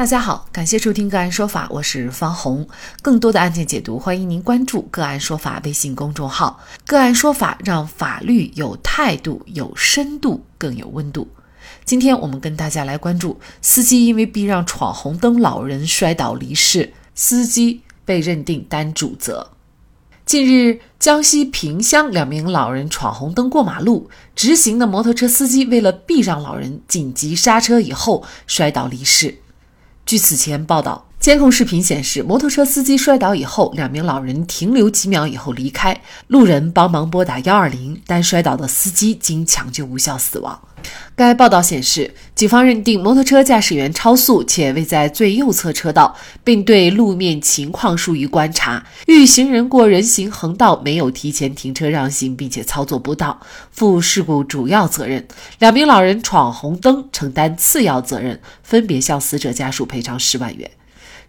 大家好，感谢收听个案说法，我是方红。更多的案件解读，欢迎您关注个案说法微信公众号。个案说法让法律有态度、有深度、更有温度。今天我们跟大家来关注：司机因为避让闯红灯，老人摔倒离世，司机被认定担主责。近日，江西萍乡两名老人闯红灯过马路，直行的摩托车司机为了避让老人，紧急刹车以后摔倒离世。据此前报道。监控视频显示，摩托车司机摔倒以后，两名老人停留几秒以后离开，路人帮忙拨打幺二零，但摔倒的司机经抢救无效死亡。该报道显示，警方认定摩托车驾驶员超速且未在最右侧车道，并对路面情况疏于观察，遇行人过人行横道没有提前停车让行，并且操作不当，负事故主要责任。两名老人闯红灯承担次要责任，分别向死者家属赔偿十万元。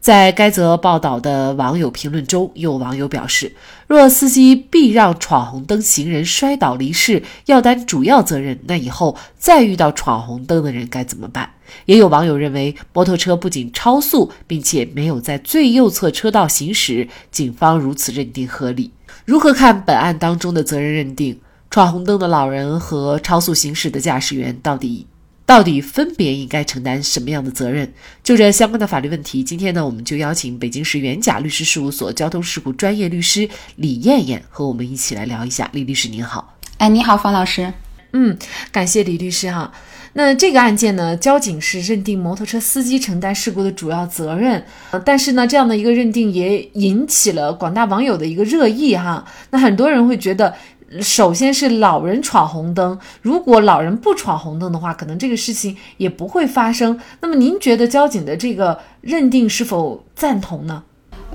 在该则报道的网友评论中，有网友表示：“若司机避让闯红灯行人摔倒离世，要担主要责任，那以后再遇到闯红灯的人该怎么办？”也有网友认为，摩托车不仅超速，并且没有在最右侧车道行驶，警方如此认定合理。如何看本案当中的责任认定？闯红灯的老人和超速行驶的驾驶员到底？到底分别应该承担什么样的责任？就这相关的法律问题，今天呢，我们就邀请北京市元甲律师事务所交通事故专业律师李艳艳和我们一起来聊一下。李律师您好，哎，你好，方老师。嗯，感谢李律师哈。那这个案件呢，交警是认定摩托车司机承担事故的主要责任，呃，但是呢，这样的一个认定也引起了广大网友的一个热议哈。那很多人会觉得。首先是老人闯红灯，如果老人不闯红灯的话，可能这个事情也不会发生。那么您觉得交警的这个认定是否赞同呢？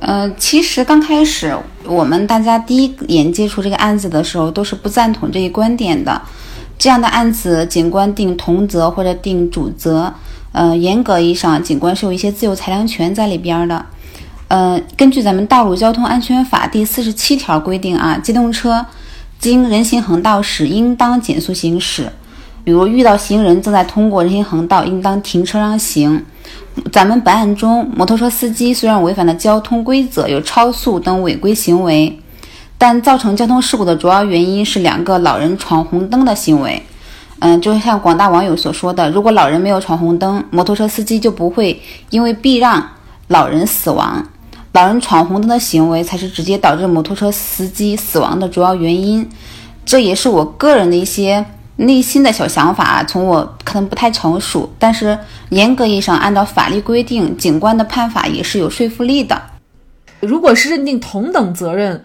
呃，其实刚开始我们大家第一眼接触这个案子的时候，都是不赞同这一观点的。这样的案子，警官定同责或者定主责，呃，严格意义上，警官是有一些自由裁量权在里边的。呃，根据咱们《道路交通安全法》第四十七条规定啊，机动车。经人行横道时，应当减速行驶。比如遇到行人正在通过人行横道，应当停车让行。咱们本案中，摩托车司机虽然违反了交通规则，有超速等违规行为，但造成交通事故的主要原因是两个老人闯红灯的行为。嗯，就像广大网友所说的，如果老人没有闯红灯，摩托车司机就不会因为避让老人死亡。老人闯红灯的行为才是直接导致摩托车司机死亡的主要原因，这也是我个人的一些内心的小想法。从我可能不太成熟，但是严格意义上按照法律规定，警官的判法也是有说服力的。如果是认定同等责任，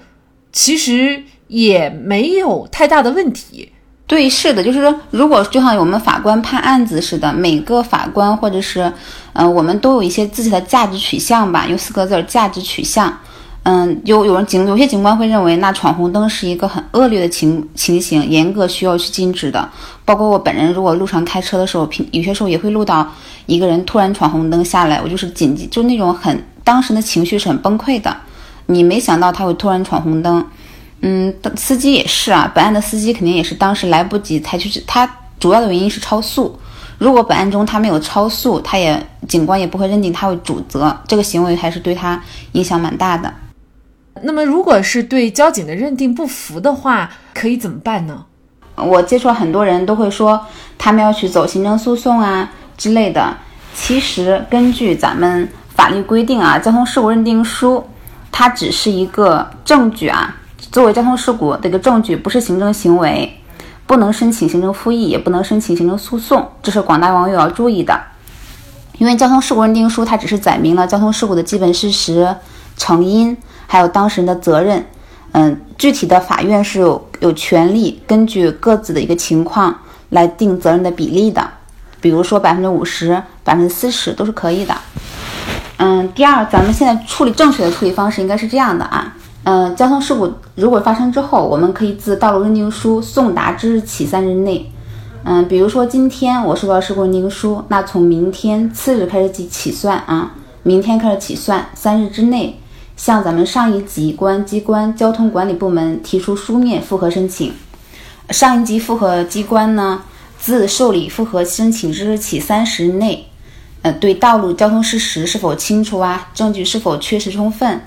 其实也没有太大的问题。对，是的，就是说，如果就像我们法官判案子似的，每个法官或者是，嗯，我们都有一些自己的价值取向吧，有四个字儿价值取向。嗯，有有人警有些警官会认为，那闯红灯是一个很恶劣的情情形，严格需要去禁止的。包括我本人，如果路上开车的时候，平有些时候也会录到一个人突然闯红灯下来，我就是紧急，就那种很当时的情绪是很崩溃的。你没想到他会突然闯红灯。嗯，司机也是啊。本案的司机肯定也是当时来不及采取，他主要的原因是超速。如果本案中他没有超速，他也警官也不会认定他为主责。这个行为还是对他影响蛮大的。那么，如果是对交警的认定不服的话，可以怎么办呢？我接触很多人都会说，他们要去走行政诉讼啊之类的。其实根据咱们法律规定啊，交通事故认定书它只是一个证据啊。作为交通事故的一个证据，不是行政行为，不能申请行政复议，也不能申请行政诉讼，这是广大网友要注意的。因为交通事故认定书它只是载明了交通事故的基本事实、成因，还有当事人的责任。嗯，具体的法院是有有权利根据各自的一个情况来定责任的比例的，比如说百分之五十、百分之四十都是可以的。嗯，第二，咱们现在处理正确的处理方式应该是这样的啊。嗯，交通事故如果发生之后，我们可以自道路认定书送达之日起三日内，嗯，比如说今天我收到事故认定书，那从明天次日开始起起算啊，明天开始起算，三日之内向咱们上一级公安机关交通管理部门提出书面复核申请，上一级复核机关呢自受理复核申请之日起三十日内呃，对道路交通事实是否清楚啊，证据是否确实充分，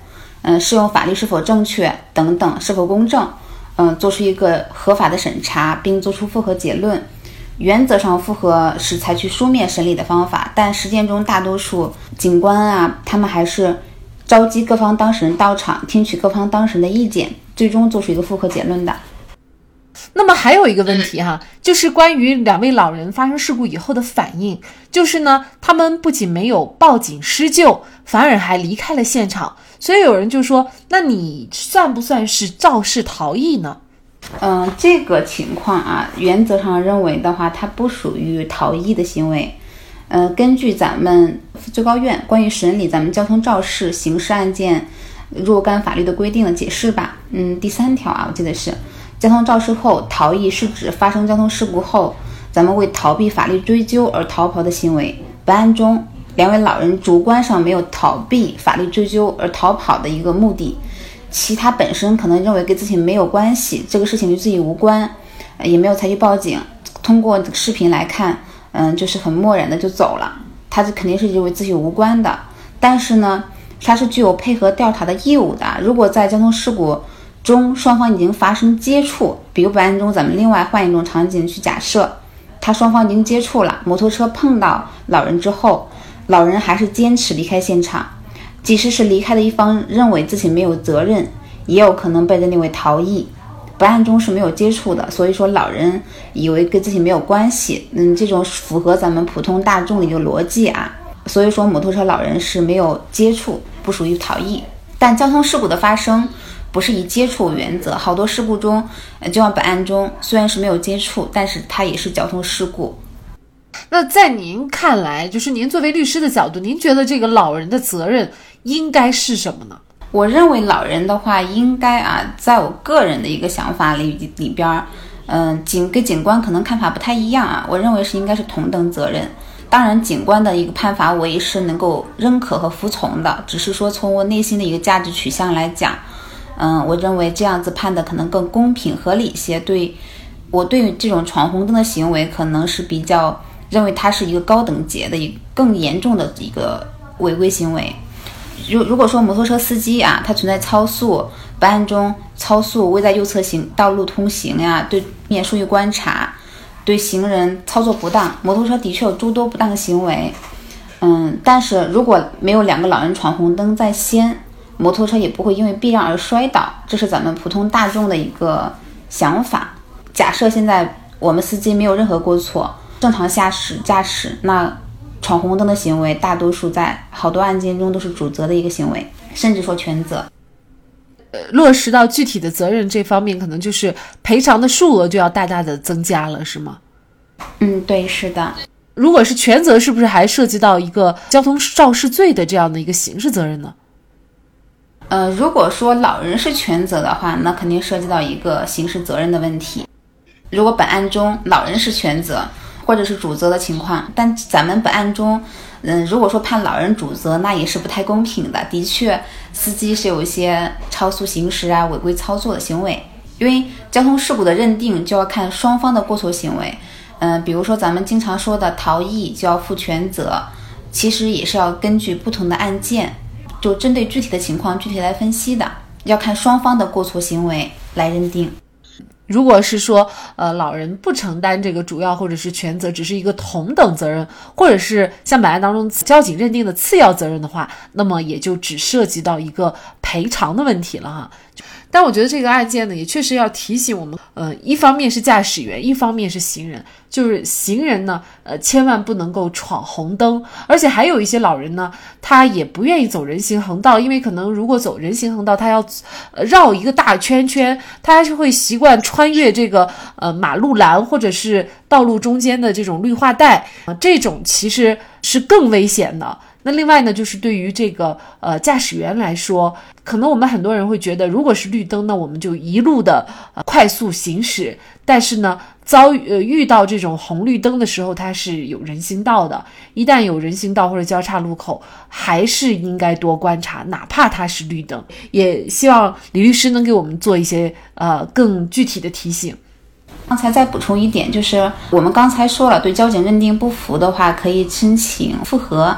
嗯，适用法律是否正确等等，是否公正，嗯，做出一个合法的审查，并做出复核结论。原则上，复核是采取书面审理的方法，但实践中大多数警官啊，他们还是召集各方当事人到场，听取各方当事人的意见，最终做出一个复核结论的。那么还有一个问题哈，就是关于两位老人发生事故以后的反应，就是呢，他们不仅没有报警施救，反而还离开了现场。所以有人就说，那你算不算是肇事逃逸呢？嗯，这个情况啊，原则上认为的话，它不属于逃逸的行为。嗯，根据咱们最高院关于审理咱们交通肇事刑事案件若干法律的规定的解释吧，嗯，第三条啊，我记得是。交通肇事后逃逸是指发生交通事故后，咱们为逃避法律追究而逃跑的行为。本案中，两位老人主观上没有逃避法律追究而逃跑的一个目的，其他本身可能认为跟自己没有关系，这个事情与自己无关，也没有采取报警。通过视频来看，嗯，就是很漠然的就走了。他这肯定是认为自己无关的，但是呢，他是具有配合调查的义务的。如果在交通事故，中双方已经发生接触，比如本案中，咱们另外换一种场景去假设，他双方已经接触了，摩托车碰到老人之后，老人还是坚持离开现场，即使是离开的一方认为自己没有责任，也有可能被认定为逃逸。本案中是没有接触的，所以说老人以为跟自己没有关系，嗯，这种符合咱们普通大众的一个逻辑啊，所以说摩托车老人是没有接触，不属于逃逸。但交通事故的发生。不是以接触为原则，好多事故中，就像本案中，虽然是没有接触，但是它也是交通事故。那在您看来，就是您作为律师的角度，您觉得这个老人的责任应该是什么呢？我认为老人的话，应该啊，在我个人的一个想法里里边儿，嗯，警跟警官可能看法不太一样啊。我认为是应该是同等责任。当然，警官的一个判罚，我也是能够认可和服从的，只是说从我内心的一个价值取向来讲。嗯，我认为这样子判的可能更公平合理些。对我对于这种闯红灯的行为，可能是比较认为它是一个高等级的、一更严重的一个违规行为。如如果说摩托车司机啊，他存在超速，本案中超速未在右侧行道路通行呀，对面疏于观察，对行人操作不当，摩托车的确有诸多不当行为。嗯，但是如果没有两个老人闯红灯在先。摩托车也不会因为避让而摔倒，这是咱们普通大众的一个想法。假设现在我们司机没有任何过错，正常驾驶驾驶，那闯红灯的行为，大多数在好多案件中都是主责的一个行为，甚至说全责。呃，落实到具体的责任这方面，可能就是赔偿的数额就要大大的增加了，是吗？嗯，对，是的。如果是全责，是不是还涉及到一个交通肇事罪的这样的一个刑事责任呢？呃，如果说老人是全责的话，那肯定涉及到一个刑事责任的问题。如果本案中老人是全责或者是主责的情况，但咱们本案中，嗯，如果说判老人主责，那也是不太公平的。的确，司机是有一些超速行驶啊、违规操作的行为。因为交通事故的认定就要看双方的过错行为。嗯，比如说咱们经常说的逃逸就要负全责，其实也是要根据不同的案件。就针对具体的情况具体来分析的，要看双方的过错行为来认定。如果是说，呃，老人不承担这个主要或者是全责，只是一个同等责任，或者是像本案当中交警认定的次要责任的话，那么也就只涉及到一个赔偿的问题了哈。但我觉得这个案件呢，也确实要提醒我们，呃，一方面是驾驶员，一方面是行人。就是行人呢，呃，千万不能够闯红灯，而且还有一些老人呢，他也不愿意走人行横道，因为可能如果走人行横道，他要绕一个大圈圈，他还是会习惯穿越这个呃马路栏或者是道路中间的这种绿化带啊，这种其实是更危险的。那另外呢，就是对于这个呃驾驶员来说，可能我们很多人会觉得，如果是绿灯，那我们就一路的呃快速行驶。但是呢，遭遇呃遇到这种红绿灯的时候，它是有人行道的。一旦有人行道或者交叉路口，还是应该多观察，哪怕它是绿灯。也希望李律师能给我们做一些呃更具体的提醒。刚才再补充一点，就是我们刚才说了，对交警认定不服的话，可以申请复核，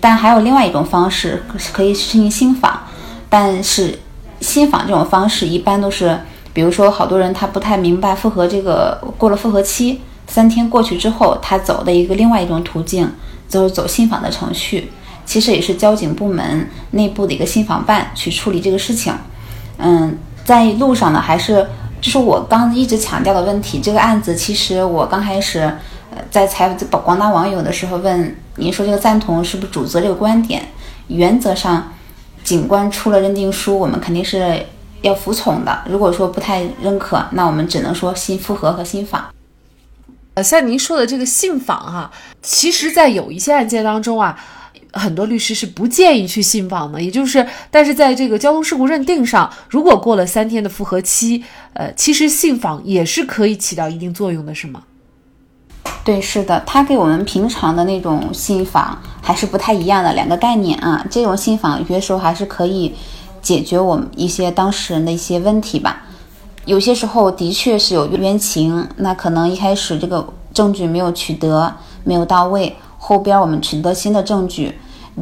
但还有另外一种方式，可以申请新访。但是新访这种方式一般都是，比如说好多人他不太明白复核这个过了复核期三天过去之后，他走的一个另外一种途径，就是走新访的程序。其实也是交警部门内部的一个新访办去处理这个事情。嗯，在路上呢，还是就是我刚一直强调的问题。这个案子其实我刚开始在采访广大网友的时候问您说这个赞同是不是主责这个观点？原则上，警官出了认定书，我们肯定是要服从的。如果说不太认可，那我们只能说新复核和新访。呃，像您说的这个信访哈，其实在有一些案件当中啊。很多律师是不建议去信访的，也就是，但是在这个交通事故认定上，如果过了三天的复核期，呃，其实信访也是可以起到一定作用的，是吗？对，是的，它给我们平常的那种信访还是不太一样的两个概念啊。这种信访有些时候还是可以解决我们一些当事人的一些问题吧。有些时候的确是有冤情，那可能一开始这个证据没有取得，没有到位。后边我们取得新的证据，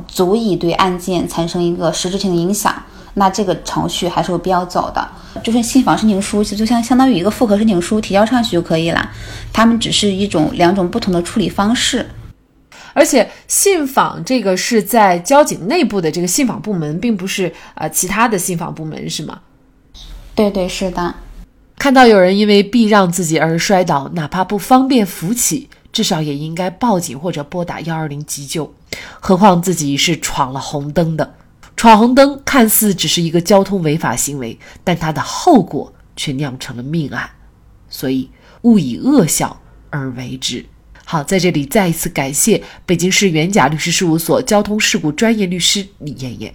足以对案件产生一个实质性的影响，那这个程序还是有必要走的。就是信访申请书，其实就相相当于一个复核申请书提交上去就可以了。他们只是一种两种不同的处理方式。而且信访这个是在交警内部的这个信访部门，并不是呃其他的信访部门，是吗？对对是的。看到有人因为避让自己而摔倒，哪怕不方便扶起。至少也应该报警或者拨打幺二零急救，何况自己是闯了红灯的。闯红灯看似只是一个交通违法行为，但它的后果却酿成了命案。所以勿以恶小而为之。好，在这里再一次感谢北京市元甲律师事务所交通事故专业律师李艳艳。